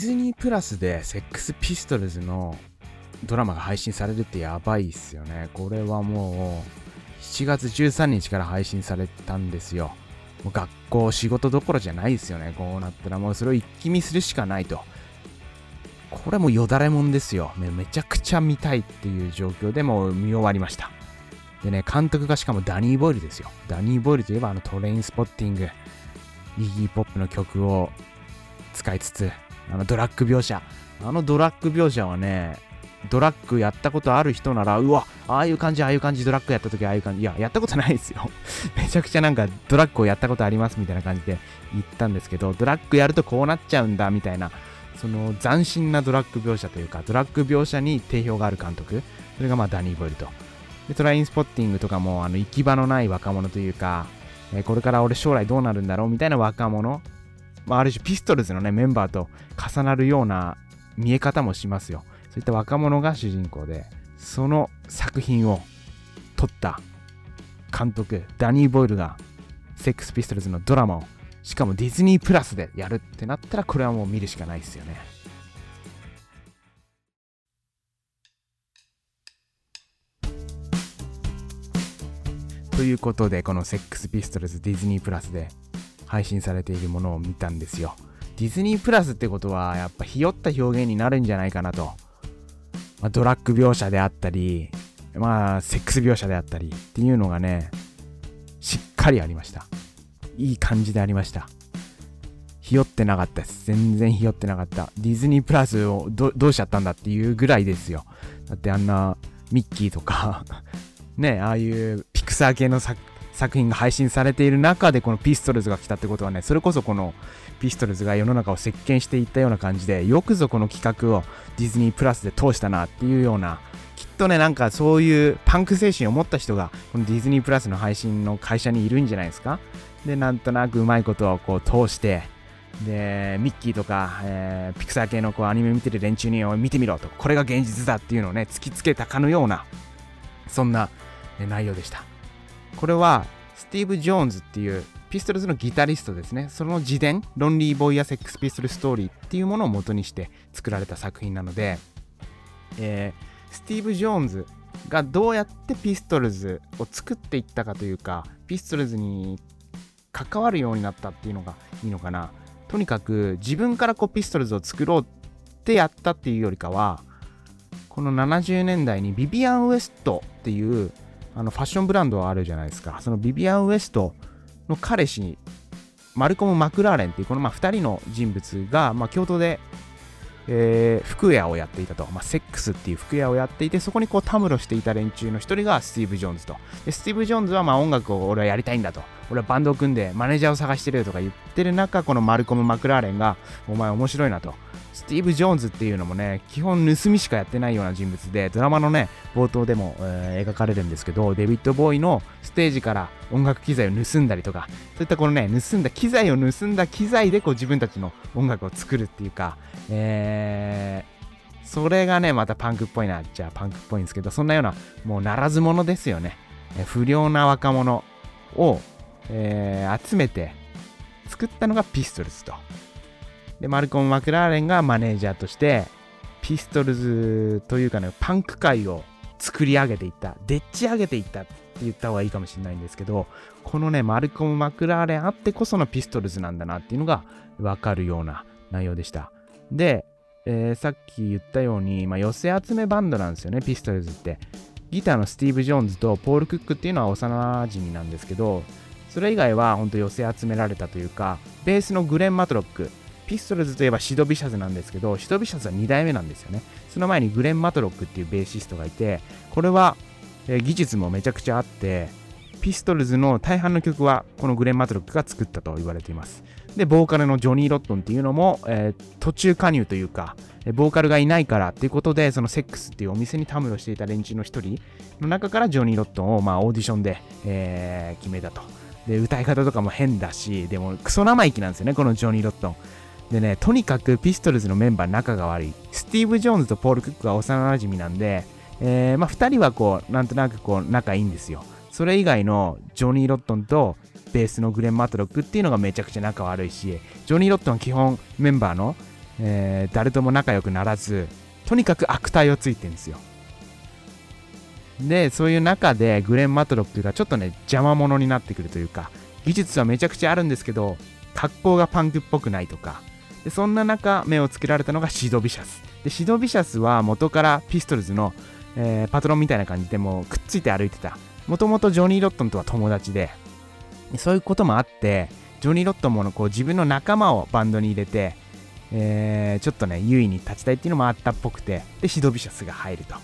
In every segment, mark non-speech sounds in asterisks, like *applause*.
ィズニープラスでセックスピストルズのドラマが配信されるってやばいっすよね。これはもう7月13日から配信されたんですよ。もう学校、仕事どころじゃないですよね。こうなったらもうそれを一気見するしかないと。これもよだれもんですよ。めちゃくちゃ見たいっていう状況でもう見終わりました。でね、監督がしかもダニー・ボイルですよ。ダニー・ボイルといえばあのトレインスポッティング、イギーポップの曲を使いつつ、あのドラッグ描写。あのドラッグ描写はね、ドラッグやったことある人なら、うわ、ああいう感じ、ああいう感じ、ドラッグやった時ああいう感じ。いや、やったことないですよ。*laughs* めちゃくちゃなんかドラッグをやったことありますみたいな感じで言ったんですけど、ドラッグやるとこうなっちゃうんだみたいな、その斬新なドラッグ描写というか、ドラッグ描写に定評がある監督。それがまあダニー・ボイルと。で、トラインスポッティングとかも、あの、行き場のない若者というか、え、これから俺将来どうなるんだろうみたいな若者。まあ、ある種ピストルズのね、メンバーと重なるような見え方もしますよ。そういった若者が主人公で、その作品を撮った監督、ダニー・ボイルが、セックスピストルズのドラマを、しかもディズニープラスでやるってなったら、これはもう見るしかないですよね。ということで、このセックスピストルズディズニープラスで配信されているものを見たんですよ。ディズニープラスってことは、やっぱひよった表現になるんじゃないかなと。まあ、ドラッグ描写であったり、まあ、セックス描写であったりっていうのがね、しっかりありました。いい感じでありました。ひよってなかったです。全然ひよってなかった。ディズニープラスをどうしちゃったんだっていうぐらいですよ。だってあんなミッキーとか *laughs* ね、ああいうピクサー系の作作品が配信されている中でこのピストルズが来たってことはね、それこそこのピストルズが世の中を席巻していったような感じで、よくぞこの企画をディズニープラスで通したなっていうような、きっとね、なんかそういうパンク精神を持った人が、このディズニープラスの配信の会社にいるんじゃないですか？で、なんとなくうまいことをこう通して、で、ミッキーとか、えー、ピクサー系のこうアニメ見てる連中に見てみろと、これが現実だっていうのをね、突きつけたかのような、そんな、内容でした。これは、スティーブ・ジョーンズっていうピストルズのギタリストですね。その自伝、ロンリー・ボーイ ア・セックス・ピストル・ストーリーっていうものを元にして作られた作品なので、えー、スティーブ・ジョーンズがどうやってピストルズを作っていったかというか、ピストルズに関わるようになったっていうのがいいのかな。とにかく自分からこうピストルズを作ろうってやったっていうよりかは、この70年代にビビアン・ウエストっていうあのファッションブランドあるじゃないですか。そのビビアン・ウエストの彼氏、マルコム・マクラーレンっていうこのまあ2人の人物が、まあ、京都で、えー、服屋をやっていたと、まあ、セックスっていう服屋をやっていて、そこにこうたむろしていた連中の1人がスティーブ・ジョーンズと。でスティーブ・ジョーンズはまあ音楽を俺はやりたいんだと。俺はバンドを組んでマネージャーを探してるよとか言ってる中、このマルコム・マクラーレンが、お前面白いなと。スティーブ・ジョーンズっていうのもね、基本盗みしかやってないような人物で、ドラマのね、冒頭でも、えー、描かれるんですけど、デビッド・ボーイのステージから音楽機材を盗んだりとか、そういったこのね、盗んだ機材を盗んだ機材でこう自分たちの音楽を作るっていうか、えー、それがね、またパンクっぽいな、じゃあパンクっぽいんですけど、そんなような、もうならず者ですよね。不良な若者を、えー、集めて作ったのがピストルズと。で、マルコム・マクラーレンがマネージャーとして、ピストルズというかね、パンク界を作り上げていった、でっち上げていったって言った方がいいかもしれないんですけど、このね、マルコム・マクラーレンあってこそのピストルズなんだなっていうのがわかるような内容でした。で、えー、さっき言ったように、まあ、寄せ集めバンドなんですよね、ピストルズって。ギターのスティーブ・ジョーンズとポール・クックっていうのは幼馴染なんですけど、それ以外は本当寄せ集められたというか、ベースのグレン・マトロック、ピストルズといえばシドビシャズなんですけど、シドビシャズは2代目なんですよね。その前にグレン・マトロックっていうベーシストがいて、これは、えー、技術もめちゃくちゃあって、ピストルズの大半の曲はこのグレン・マトロックが作ったと言われています。で、ボーカルのジョニー・ロットンっていうのも、えー、途中加入というか、ボーカルがいないからっていうことで、そのセックスっていうお店にたむろしていた連中の一人の中からジョニー・ロットンをまあオーディションで、えー、決めたと。で、歌い方とかも変だし、でもクソ生意気なんですよね、このジョニー・ロットン。でね、とにかくピストルズのメンバー仲が悪い。スティーブ・ジョーンズとポール・クックは幼馴染なんで、えー、まあ、2人はこう、なんとなくこう、仲いいんですよ。それ以外のジョニー・ロットンとベースのグレン・マトロックっていうのがめちゃくちゃ仲悪いし、ジョニー・ロットンは基本メンバーの、えー、誰とも仲良くならずとにかく悪態をついてるんですよでそういう中でグレン・マトロックがちょっとね邪魔者になってくるというか技術はめちゃくちゃあるんですけど格好がパンクっぽくないとかでそんな中目をつけられたのがシド・ビシャス。でシド・ビシャスは元からピストルズの、えー、パトロンみたいな感じでもくっついて歩いてた。もともとジョニー・ロットンとは友達で。そういうこともあってジョニー・ロットンもこう自分の仲間をバンドに入れて、えー、ちょっとね優位に立ちたいっていうのもあったっぽくてでシド・ビシャスが入ると。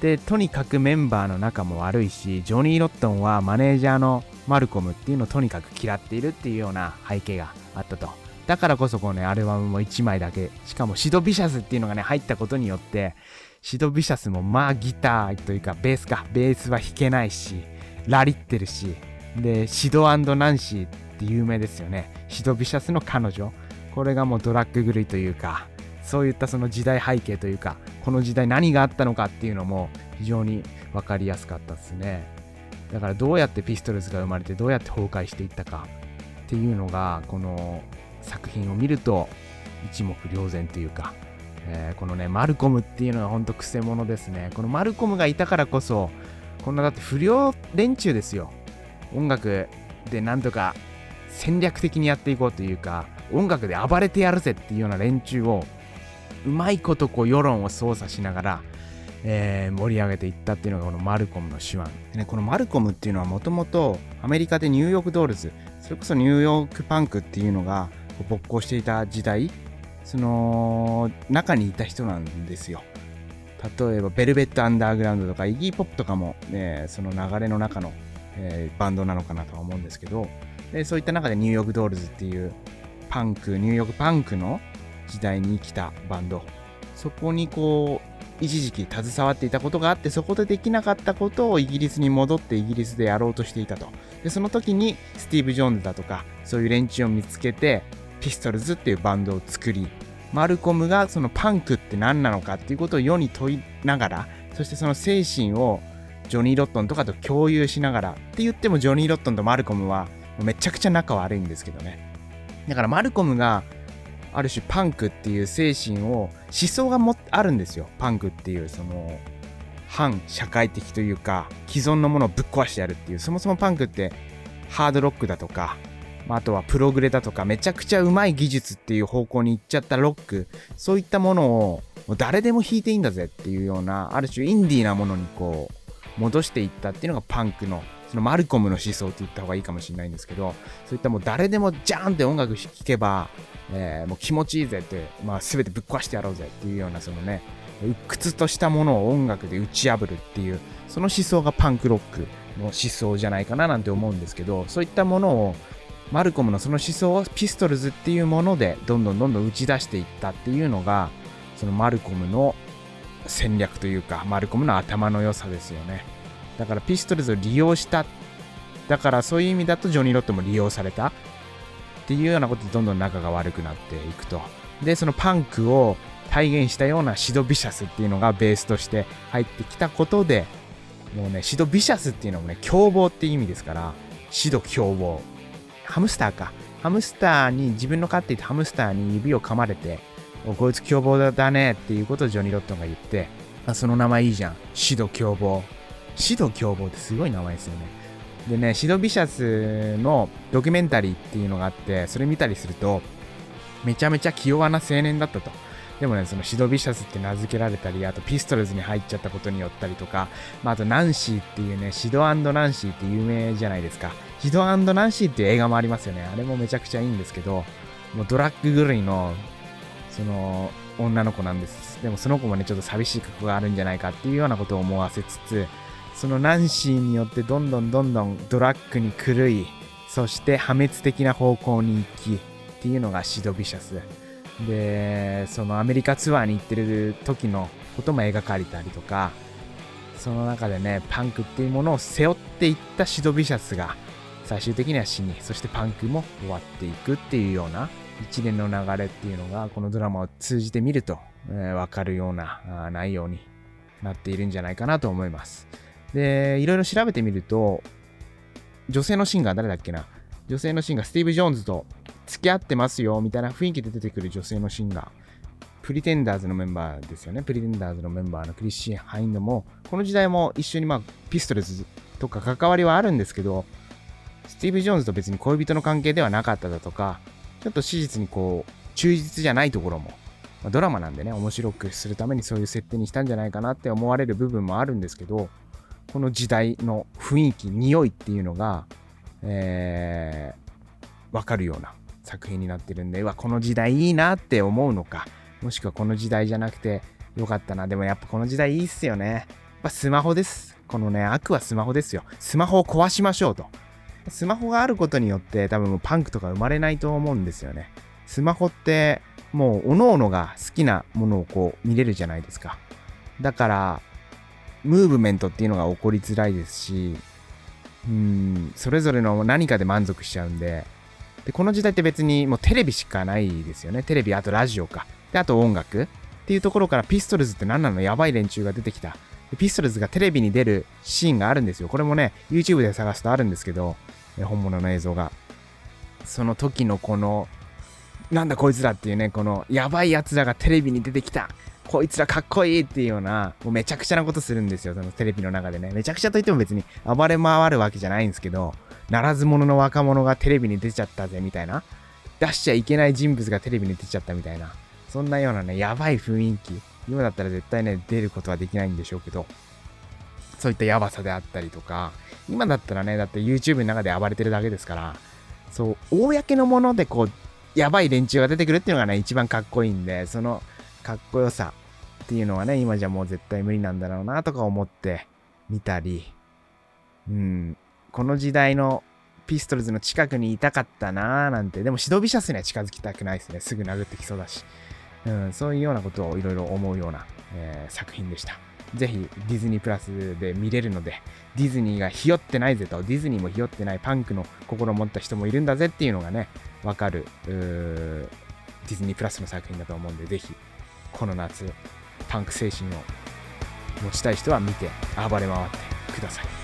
でとにかくメンバーの仲も悪いしジョニー・ロットンはマネージャーのマルコムっていうのをとにかく嫌っているっていうような背景があったと。だからこそこのねアルバムも1枚だけ。しかもシド・ビシャスっていうのがね入ったことによってシド・ビシャスもまあギターというかベースか。ベースは弾けないしラリってるし。でシドナンシーって有名ですよね。シド・ビシャスの彼女。これがもうドラッグ狂いというか。そういったその時代背景というかこの時代何があったのかっていうのも非常に分かりやすかったですね。だからどうやってピストルズが生まれてどうやって崩壊していったかっていうのがこの作品を見ると一目瞭然というか、えー、このねマルコムっていうのは本当くせ者ですね。このマルコムがいたからこそこんなだって不良連中ですよ。音楽でなんとか戦略的にやっていこうというか音楽で暴れてやるぜっていうような連中をうまいことこう世論を操作しながら、えー、盛り上げていったっていうのがこのマルコムの手腕。で、ね、このマルコムっていうのはもともとアメリカでニューヨークドールズそれこそニューヨークパンクっていうのが勃興していた時代その中にいた人なんですよ。例えばベルベット・アンダーグラウンドとかイギー・ポップとかも、ね、その流れの中の、えー、バンドなのかなとは思うんですけどでそういった中でニューヨークドールズっていうパンクニューヨークパンクの時代に来たバンド。そこにこう一時期携わっていたことがあってそこでできなかったことをイギリスに戻ってイギリスでやろうとしていたと。でその時にスティーブ・ジョーンズだとかそういう連中を見つけてピストルズっていうバンドを作りマルコムがそのパンクって何なのかっていうことを世に問いながらそしてその精神をジョニー・ロットンとかと共有しながらって言ってもジョニー・ロットンとマルコムはめちゃくちゃ仲悪いんですけどね。だからマルコムがある種パンクっていう精神を思想がもあるんですよ。パンクっていうその反社会的というか既存のものをぶっ壊してやるっていうそもそもパンクってハードロックだとか、まあ、とはプログレだとかめちゃくちゃうまい技術っていう方向に行っちゃったロックそういったものをもう誰でも弾いていいんだぜっていうようなある種インディーなものにこう戻していったっていうのがパンクのそのマルコムの思想って言った方がいいかもしれないんですけどそういったもう誰でもジャーンって音楽聴けばえー、もう気持ちいいぜって、まあ、全てぶっ壊してやろうぜっていうようなそのね鬱屈としたものを音楽で打ち破るっていうその思想がパンクロックの思想じゃないかななんて思うんですけどそういったものをマルコムのその思想をピストルズっていうものでどんどんどんどん打ち出していったっていうのがそのマルコムの戦略というかマルコムの頭の良さですよね。だからピストルズを利用しただからそういう意味だとジョニー・ロットも利用された。っていうようなことでどんどん仲が悪くなっていくと。で、そのパンクを体現したようなシドビシャスっていうのがベースとして入ってきたことで、もうね、シドビシャスっていうのもね、凶暴って意味ですから、シド凶暴。ハムスターか。ハムスターに、自分の飼っていたハムスターに指を噛まれて、こいつ凶暴だねっていうことをジョニー・ロットンが言って、あその名前いいじゃん。シド凶暴。シド凶暴ってすごい名前ですよね。でね、シド・ビシャスのドキュメンタリーっていうのがあって、それ見たりすると、めちゃめちゃ気弱な青年だったと。でもね、そのシド・ビシャスって名付けられたり、あとピストルズに入っちゃったことによったりとか、まあ、あとナンシーっていうね、シドナンシーって有名じゃないですか。シドナンシーっていう映画もありますよね。あれもめちゃくちゃいいんですけど、もうドラッグ狂いの、その、女の子なんです。でもその子もね、ちょっと寂しい過去があるんじゃないかっていうようなことを思わせつつ、そのナンシーによってどんどんどんどんドラッグに狂いそして破滅的な方向に行きっていうのがシド・ビシャスでそのアメリカツアーに行ってる時のことも描かれたりとかその中でねパンクっていうものを背負っていったシド・ビシャスが最終的には死にそしてパンクも終わっていくっていうような一連の流れっていうのがこのドラマを通じて見ると、えー、分かるような内容になっているんじゃないかなと思います。で、いろいろ調べてみると、女性のシンガー誰だっけな？女性のシンガー、スティーブ・ジョーンズと付き合ってますよみたいな雰囲気で出てくる女性のシンガー。プリテンダーズのメンバーですよね。プリテンダーズのメンバーのクリスチン・ハインドもこの時代も一緒にまあピストルズとか関わりはあるんですけどスティーブ・ジョーンズと別に恋人の関係ではなかっただとかちょっと史実にこう忠実じゃないところも、まあ、ドラマなんでね面白くするためにそういう設定にしたんじゃないかなって思われる部分もあるんですけどこの時代の雰囲気匂いっていうのが、えー、分かるような作品になってるんでうわこの時代いいなって思うのかもしくはこの時代じゃなくてよかったな。でもやっぱこの時代いいっすよね。やっぱスマホです。このね悪はスマホですよ。スマホを壊しましょうと。スマホがあることによって多分もうパンクとか生まれないと思うんですよね。スマホってもう各々が好きなものをこう見れるじゃないですか。だからムーブメントっていうのが起こりづらいですしうんそれぞれの何かで満足しちゃうんででこの時代って別にもうテレビしかないですよね。テレビあとラジオか。であと音楽。っていうところからピストルズって何なの？やばい連中が出てきた。でピストルズがテレビに出るシーンがあるんですよ。これもね YouTube で探すとあるんですけど本物の映像が。その時のこのなんだこいつらっていうねこのやばいやつらがテレビに出てきた。こいつらかっこいいっていうような、もうめちゃくちゃなことするんですよ、そのテレビの中でね。めちゃくちゃといっても別に暴れ回るわけじゃないんですけど、ならず者の若者がテレビに出ちゃったぜみたいな。出しちゃいけない人物がテレビに出ちゃったみたいな。そんなようなね、やばい雰囲気。今だったら絶対ね、出ることはできないんでしょうけど、そういったやばさであったりとか、今だったらね、だって YouTube の中で暴れてるだけですから、そう、公のものでこう、やばい連中が出てくるっていうのがね、一番かっこいいんで、そのかっこよさっていうのはね、今じゃもう絶対無理なんだろうなとか思って見たり、うん、この時代のピストルズの近くにいたかったなーなんて、でもシドビシャスには近づきたくないですね。すぐ殴ってきそうだし。うん、そういうようなことをいろいろ思うような、えー、作品でした。ぜひディズニープラスで見れるので、ディズニーがひよってないぜと、ディズニーもひよってないパンクの心を持った人もいるんだぜっていうのがね、わかる、ディズニープラスの作品だと思うんで、ぜひ、この夏、パンク精神を持ちたい人は見て暴れ回ってください。